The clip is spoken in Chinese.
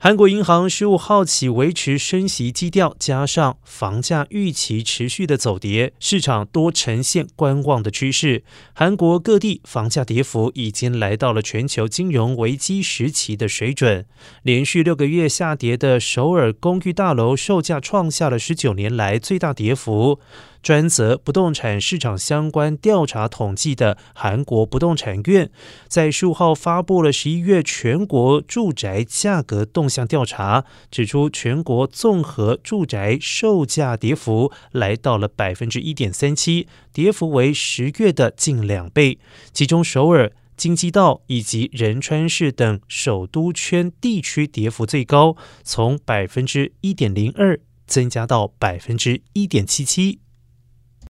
韩国银行十五号起维持升息基调，加上房价预期持续的走跌，市场多呈现观望的趋势。韩国各地房价跌幅已经来到了全球金融危机时期的水准。连续六个月下跌的首尔公寓大楼售价创下了十九年来最大跌幅。专责不动产市场相关调查统计的韩国不动产院，在十五号发布了十一月全国住宅价格动向调查，指出全国综合住宅售价跌幅来到了百分之一点三七，跌幅为十月的近两倍。其中首尔、京畿道以及仁川市等首都圈地区跌幅最高，从百分之一点零二增加到百分之一点七七。